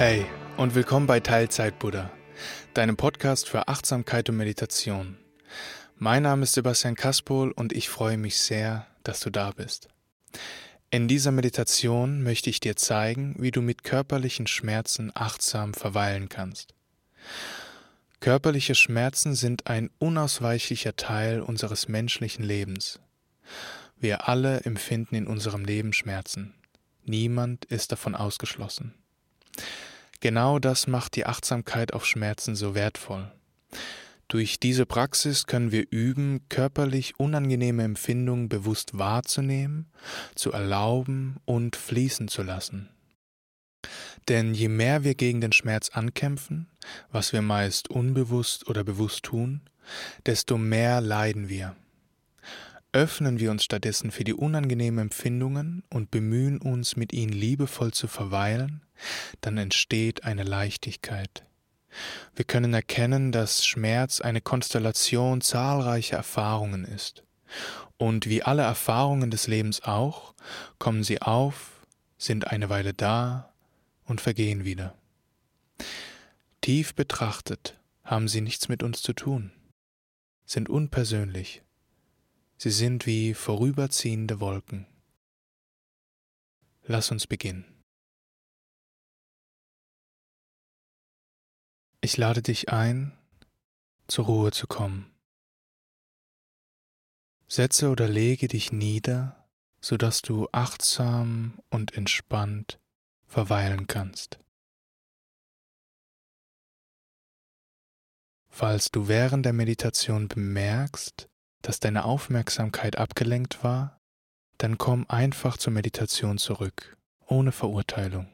Hey und willkommen bei Teilzeit Buddha, deinem Podcast für Achtsamkeit und Meditation. Mein Name ist Sebastian Kaspol und ich freue mich sehr, dass du da bist. In dieser Meditation möchte ich dir zeigen, wie du mit körperlichen Schmerzen achtsam verweilen kannst. Körperliche Schmerzen sind ein unausweichlicher Teil unseres menschlichen Lebens. Wir alle empfinden in unserem Leben Schmerzen. Niemand ist davon ausgeschlossen. Genau das macht die Achtsamkeit auf Schmerzen so wertvoll. Durch diese Praxis können wir üben, körperlich unangenehme Empfindungen bewusst wahrzunehmen, zu erlauben und fließen zu lassen. Denn je mehr wir gegen den Schmerz ankämpfen, was wir meist unbewusst oder bewusst tun, desto mehr leiden wir. Öffnen wir uns stattdessen für die unangenehmen Empfindungen und bemühen uns, mit ihnen liebevoll zu verweilen, dann entsteht eine Leichtigkeit. Wir können erkennen, dass Schmerz eine Konstellation zahlreicher Erfahrungen ist. Und wie alle Erfahrungen des Lebens auch, kommen sie auf, sind eine Weile da und vergehen wieder. Tief betrachtet haben sie nichts mit uns zu tun, sind unpersönlich Sie sind wie vorüberziehende Wolken. Lass uns beginnen. Ich lade dich ein, zur Ruhe zu kommen. Setze oder lege dich nieder, sodass du achtsam und entspannt verweilen kannst. Falls du während der Meditation bemerkst, dass deine Aufmerksamkeit abgelenkt war, dann komm einfach zur Meditation zurück, ohne Verurteilung.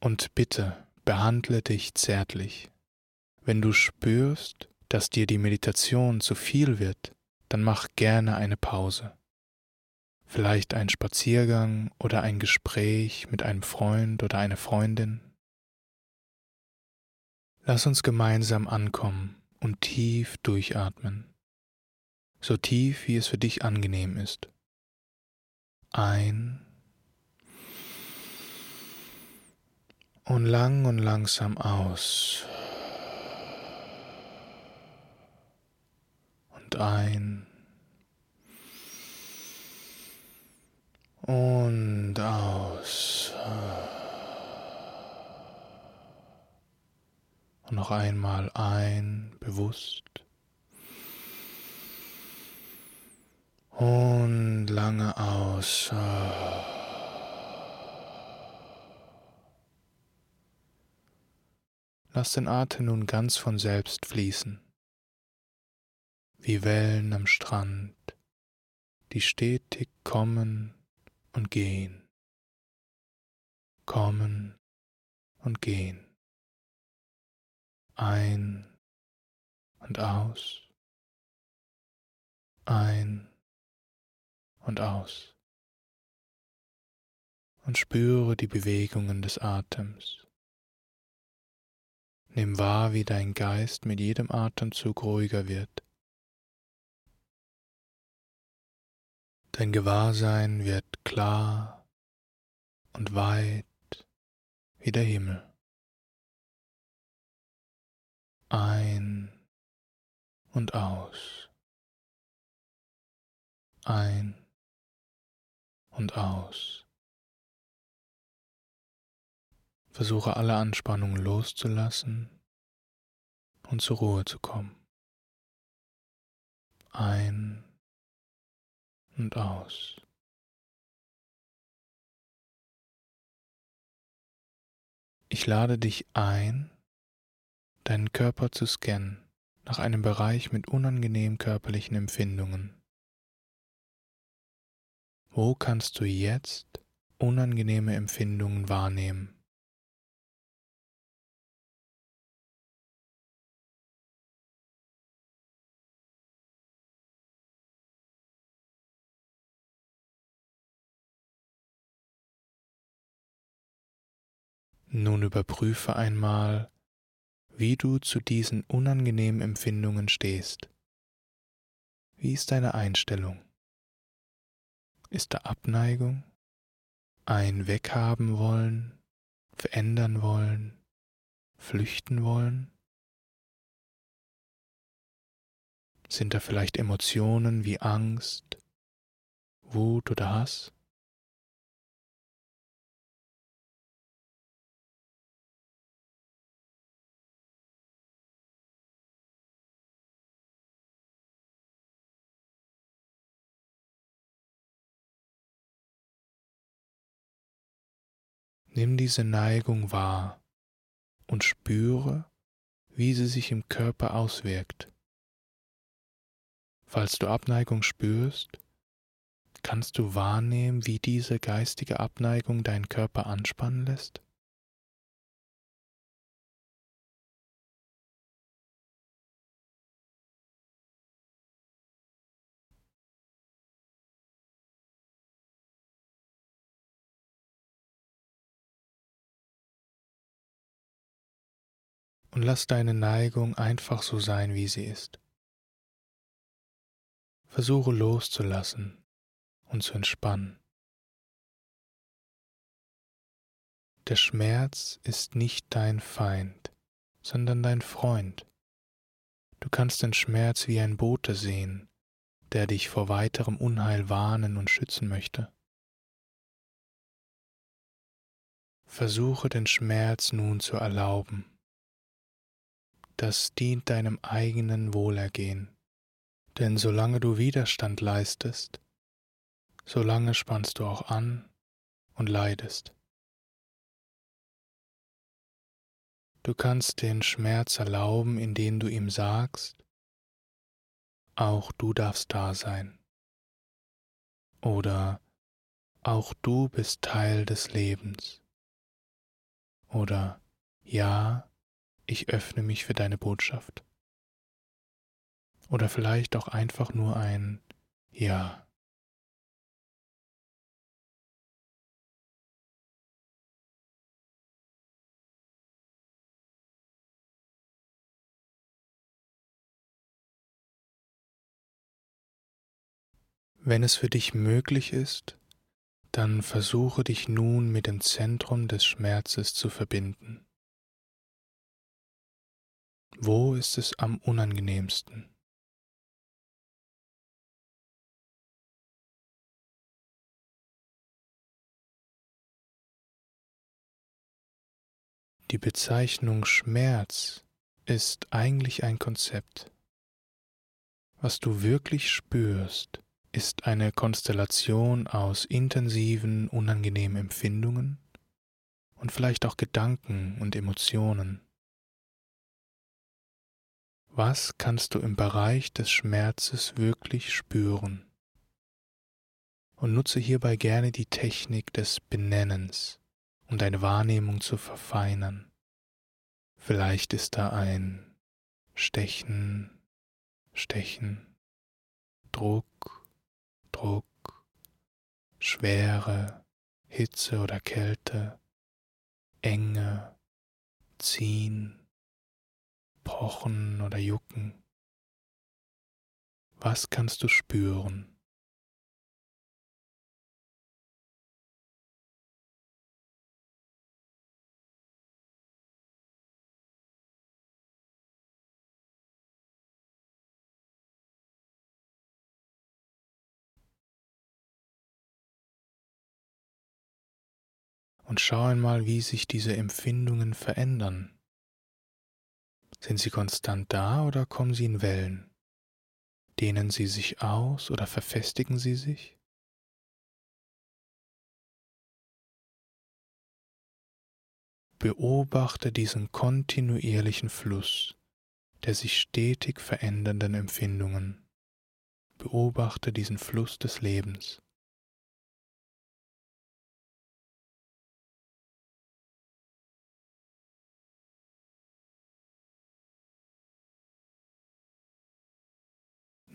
Und bitte behandle dich zärtlich. Wenn du spürst, dass dir die Meditation zu viel wird, dann mach gerne eine Pause. Vielleicht ein Spaziergang oder ein Gespräch mit einem Freund oder einer Freundin. Lass uns gemeinsam ankommen und tief durchatmen so tief wie es für dich angenehm ist. Ein und lang und langsam aus. Und ein und aus. Und noch einmal ein, bewusst. Und lange aus. Lass den Atem nun ganz von selbst fließen, wie Wellen am Strand, die stetig kommen und gehen, kommen und gehen, ein und aus, ein und aus. Und spüre die Bewegungen des Atems. Nimm wahr, wie dein Geist mit jedem Atemzug ruhiger wird. Dein Gewahrsein wird klar und weit wie der Himmel. Ein und aus. Ein und aus. Versuche alle Anspannungen loszulassen und zur Ruhe zu kommen. Ein und aus. Ich lade dich ein, deinen Körper zu scannen nach einem Bereich mit unangenehmen körperlichen Empfindungen. Wo kannst du jetzt unangenehme Empfindungen wahrnehmen? Nun überprüfe einmal, wie du zu diesen unangenehmen Empfindungen stehst. Wie ist deine Einstellung? Ist da Abneigung, ein Weghaben wollen, verändern wollen, flüchten wollen? Sind da vielleicht Emotionen wie Angst, Wut oder Hass? Nimm diese Neigung wahr und spüre, wie sie sich im Körper auswirkt. Falls du Abneigung spürst, kannst du wahrnehmen, wie diese geistige Abneigung deinen Körper anspannen lässt? Und lass deine Neigung einfach so sein, wie sie ist. Versuche loszulassen und zu entspannen. Der Schmerz ist nicht dein Feind, sondern dein Freund. Du kannst den Schmerz wie ein Bote sehen, der dich vor weiterem Unheil warnen und schützen möchte. Versuche den Schmerz nun zu erlauben das dient deinem eigenen Wohlergehen. Denn solange du Widerstand leistest, solange spannst du auch an und leidest. Du kannst den Schmerz erlauben, indem du ihm sagst, auch du darfst da sein. Oder auch du bist Teil des Lebens. Oder ja, ich öffne mich für deine Botschaft. Oder vielleicht auch einfach nur ein Ja. Wenn es für dich möglich ist, dann versuche dich nun mit dem Zentrum des Schmerzes zu verbinden. Wo ist es am unangenehmsten? Die Bezeichnung Schmerz ist eigentlich ein Konzept. Was du wirklich spürst, ist eine Konstellation aus intensiven, unangenehmen Empfindungen und vielleicht auch Gedanken und Emotionen. Was kannst du im Bereich des Schmerzes wirklich spüren? Und nutze hierbei gerne die Technik des Benennens, um deine Wahrnehmung zu verfeinern. Vielleicht ist da ein Stechen, Stechen, Druck, Druck, Schwere, Hitze oder Kälte, Enge, Ziehen, Pochen oder Jucken? Was kannst du spüren? Und schau einmal, wie sich diese Empfindungen verändern. Sind sie konstant da oder kommen sie in Wellen? Dehnen sie sich aus oder verfestigen sie sich? Beobachte diesen kontinuierlichen Fluss der sich stetig verändernden Empfindungen. Beobachte diesen Fluss des Lebens.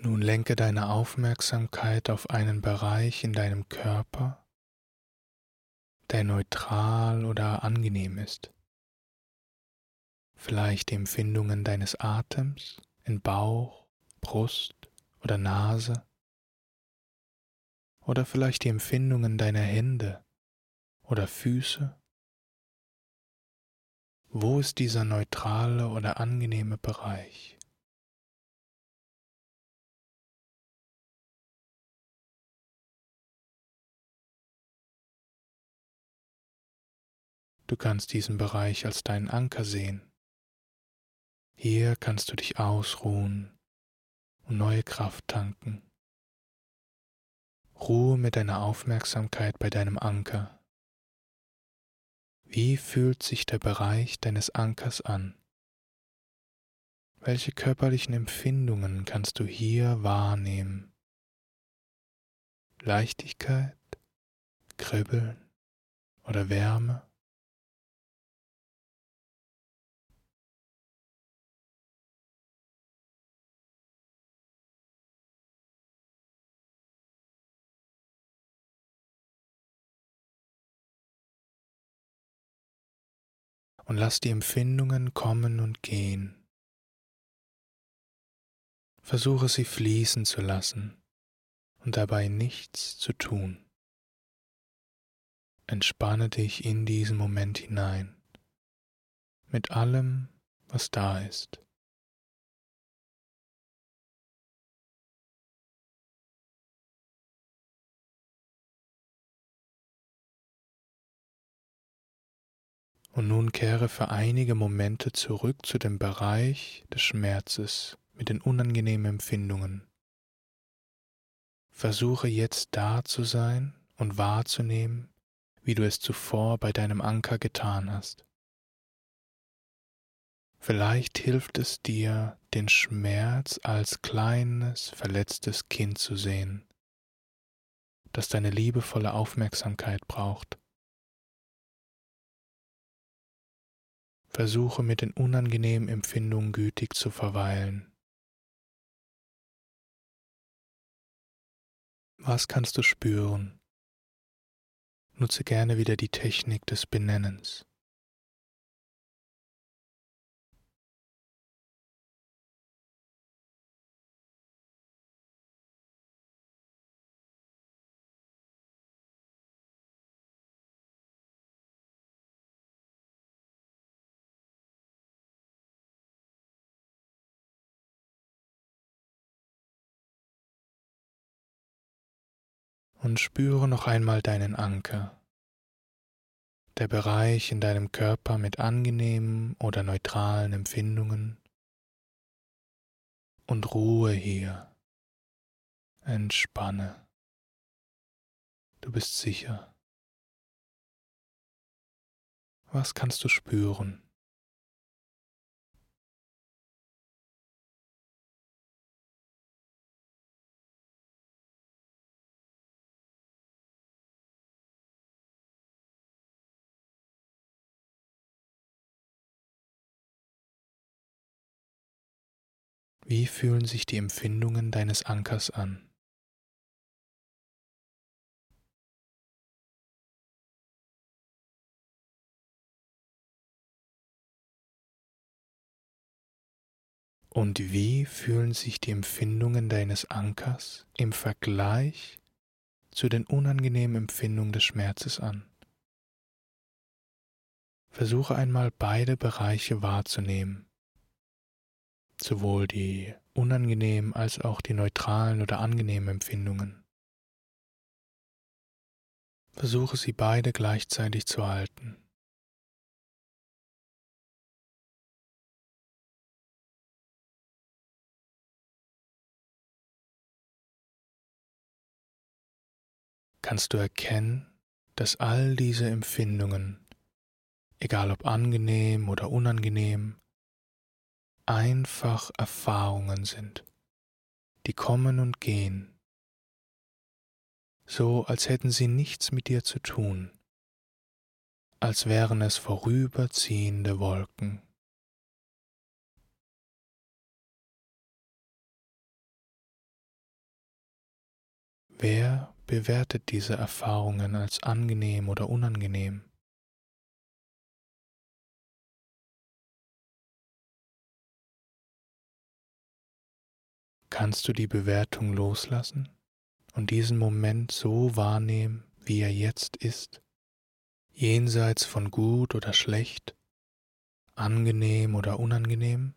Nun lenke deine Aufmerksamkeit auf einen Bereich in deinem Körper, der neutral oder angenehm ist. Vielleicht die Empfindungen deines Atems in Bauch, Brust oder Nase. Oder vielleicht die Empfindungen deiner Hände oder Füße Wo ist dieser neutrale oder angenehme Bereich? Du kannst diesen Bereich als deinen Anker sehen. Hier kannst du dich ausruhen und neue Kraft tanken. Ruhe mit deiner Aufmerksamkeit bei deinem Anker. Wie fühlt sich der Bereich deines Ankers an? Welche körperlichen Empfindungen kannst du hier wahrnehmen? Leichtigkeit, Kribbeln oder Wärme? Und lass die Empfindungen kommen und gehen. Versuche sie fließen zu lassen und dabei nichts zu tun. Entspanne dich in diesen Moment hinein mit allem, was da ist. Und nun kehre für einige Momente zurück zu dem Bereich des Schmerzes mit den unangenehmen Empfindungen. Versuche jetzt da zu sein und wahrzunehmen, wie du es zuvor bei deinem Anker getan hast. Vielleicht hilft es dir, den Schmerz als kleines, verletztes Kind zu sehen, das deine liebevolle Aufmerksamkeit braucht. Versuche mit den unangenehmen Empfindungen gütig zu verweilen. Was kannst du spüren? Nutze gerne wieder die Technik des Benennens. Und spüre noch einmal deinen Anker, der Bereich in deinem Körper mit angenehmen oder neutralen Empfindungen und Ruhe hier. Entspanne. Du bist sicher. Was kannst du spüren? Wie fühlen sich die Empfindungen deines Ankers an? Und wie fühlen sich die Empfindungen deines Ankers im Vergleich zu den unangenehmen Empfindungen des Schmerzes an? Versuche einmal beide Bereiche wahrzunehmen sowohl die unangenehmen als auch die neutralen oder angenehmen Empfindungen. Versuche sie beide gleichzeitig zu halten. Kannst du erkennen, dass all diese Empfindungen, egal ob angenehm oder unangenehm, einfach Erfahrungen sind, die kommen und gehen, so als hätten sie nichts mit dir zu tun, als wären es vorüberziehende Wolken. Wer bewertet diese Erfahrungen als angenehm oder unangenehm? Kannst du die Bewertung loslassen und diesen Moment so wahrnehmen, wie er jetzt ist, jenseits von gut oder schlecht, angenehm oder unangenehm?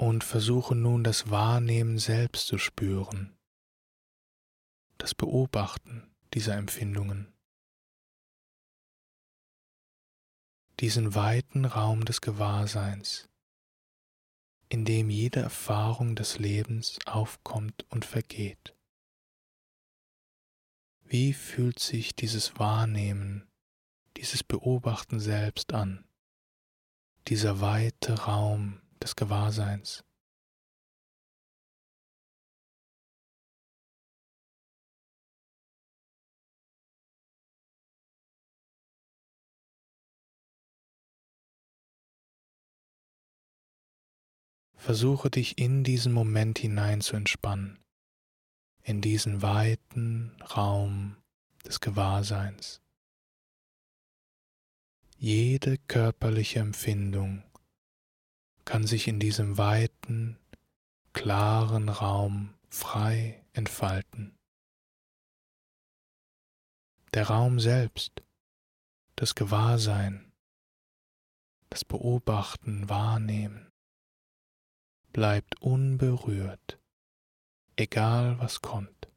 Und versuche nun das Wahrnehmen selbst zu spüren, das Beobachten dieser Empfindungen, diesen weiten Raum des Gewahrseins, in dem jede Erfahrung des Lebens aufkommt und vergeht. Wie fühlt sich dieses Wahrnehmen, dieses Beobachten selbst an, dieser weite Raum des Gewahrseins? Versuche dich in diesen Moment hinein zu entspannen, in diesen weiten Raum des Gewahrseins. Jede körperliche Empfindung kann sich in diesem weiten, klaren Raum frei entfalten. Der Raum selbst, das Gewahrsein, das Beobachten, Wahrnehmen bleibt unberührt, egal was kommt.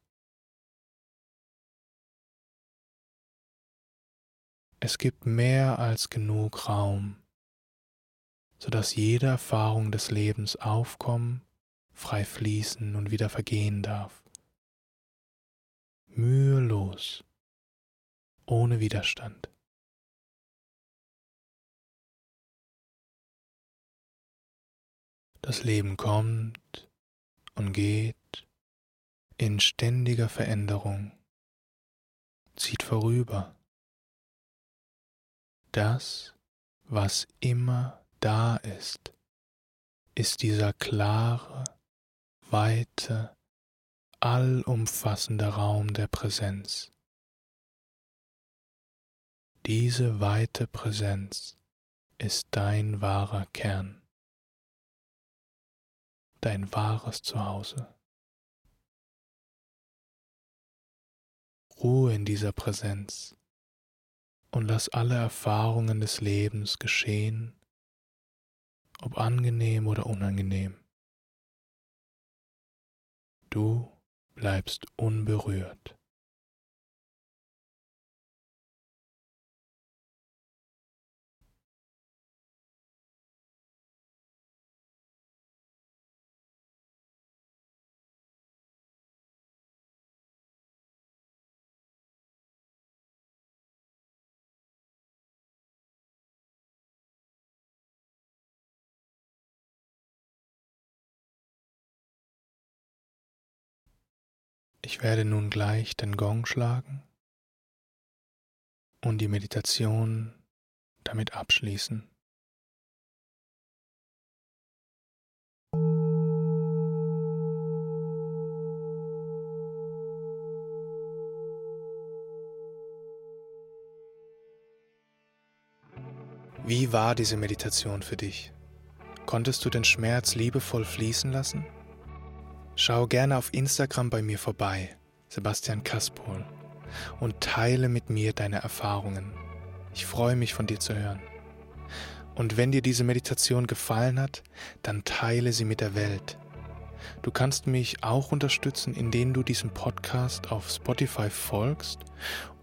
Es gibt mehr als genug Raum, sodass jede Erfahrung des Lebens aufkommen, frei fließen und wieder vergehen darf. Mühelos, ohne Widerstand. Das Leben kommt und geht in ständiger Veränderung, zieht vorüber. Das, was immer da ist, ist dieser klare, weite, allumfassende Raum der Präsenz. Diese weite Präsenz ist dein wahrer Kern dein wahres Zuhause. Ruhe in dieser Präsenz und lass alle Erfahrungen des Lebens geschehen, ob angenehm oder unangenehm. Du bleibst unberührt. Ich werde nun gleich den Gong schlagen und die Meditation damit abschließen. Wie war diese Meditation für dich? Konntest du den Schmerz liebevoll fließen lassen? Schau gerne auf Instagram bei mir vorbei, Sebastian Kaspol, und teile mit mir deine Erfahrungen. Ich freue mich von dir zu hören. Und wenn dir diese Meditation gefallen hat, dann teile sie mit der Welt. Du kannst mich auch unterstützen, indem du diesem Podcast auf Spotify folgst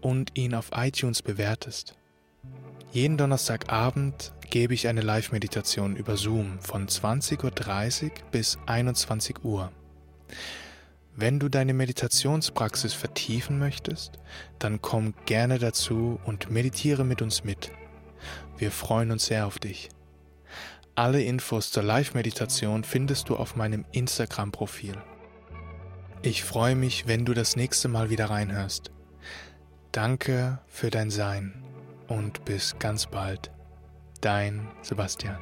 und ihn auf iTunes bewertest. Jeden Donnerstagabend gebe ich eine Live-Meditation über Zoom von 20.30 Uhr bis 21 Uhr. Wenn du deine Meditationspraxis vertiefen möchtest, dann komm gerne dazu und meditiere mit uns mit. Wir freuen uns sehr auf dich. Alle Infos zur Live-Meditation findest du auf meinem Instagram-Profil. Ich freue mich, wenn du das nächste Mal wieder reinhörst. Danke für dein Sein und bis ganz bald. Dein Sebastian.